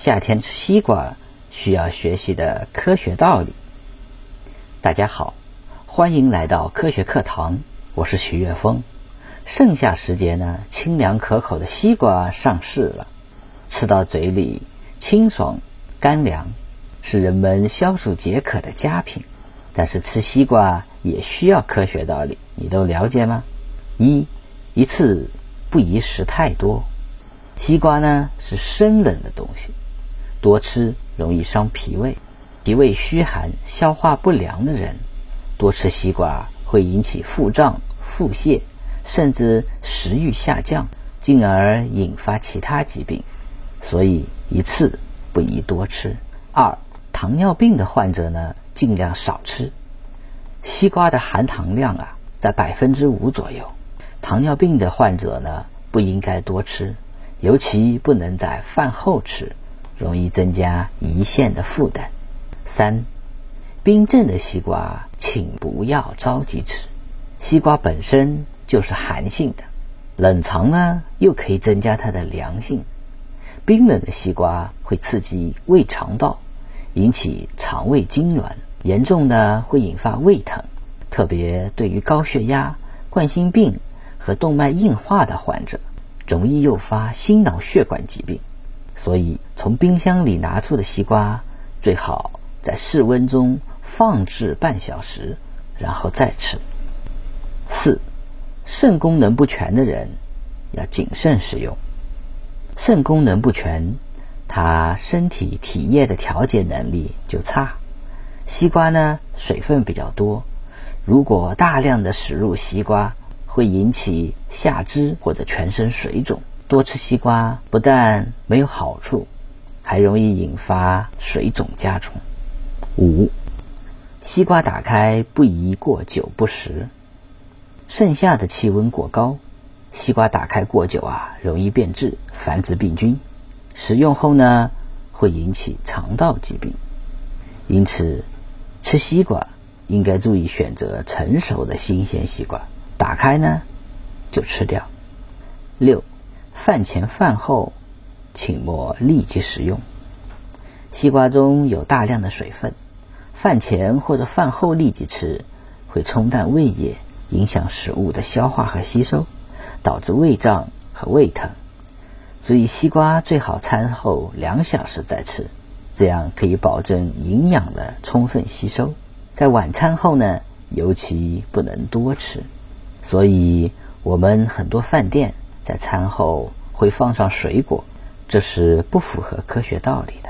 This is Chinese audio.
夏天吃西瓜需要学习的科学道理。大家好，欢迎来到科学课堂，我是徐月峰。盛夏时节呢，清凉可口的西瓜上市了，吃到嘴里清爽干凉，是人们消暑解渴的佳品。但是吃西瓜也需要科学道理，你都了解吗？一，一次不宜食太多。西瓜呢是生冷的东西，多吃容易伤脾胃，脾胃虚寒、消化不良的人多吃西瓜会引起腹胀、腹泻。甚至食欲下降，进而引发其他疾病，所以一次不宜多吃。二，糖尿病的患者呢，尽量少吃。西瓜的含糖量啊，在百分之五左右，糖尿病的患者呢，不应该多吃，尤其不能在饭后吃，容易增加胰腺的负担。三，冰镇的西瓜，请不要着急吃。西瓜本身。就是寒性的，冷藏呢又可以增加它的凉性。冰冷的西瓜会刺激胃肠道，引起肠胃痉挛，严重的会引发胃疼。特别对于高血压、冠心病和动脉硬化的患者，容易诱发心脑血管疾病。所以，从冰箱里拿出的西瓜，最好在室温中放置半小时，然后再吃。四。肾功能不全的人要谨慎使用。肾功能不全，他身体体液的调节能力就差。西瓜呢，水分比较多，如果大量的食入西瓜，会引起下肢或者全身水肿。多吃西瓜不但没有好处，还容易引发水肿加重。五，西瓜打开不宜过久不食。盛夏的气温过高，西瓜打开过久啊，容易变质，繁殖病菌。食用后呢，会引起肠道疾病。因此，吃西瓜应该注意选择成熟的新鲜西瓜，打开呢就吃掉。六，饭前饭后，请莫立即食用。西瓜中有大量的水分，饭前或者饭后立即吃，会冲淡胃液。影响食物的消化和吸收，导致胃胀和胃疼。所以西瓜最好餐后两小时再吃，这样可以保证营养的充分吸收。在晚餐后呢，尤其不能多吃。所以我们很多饭店在餐后会放上水果，这是不符合科学道理的。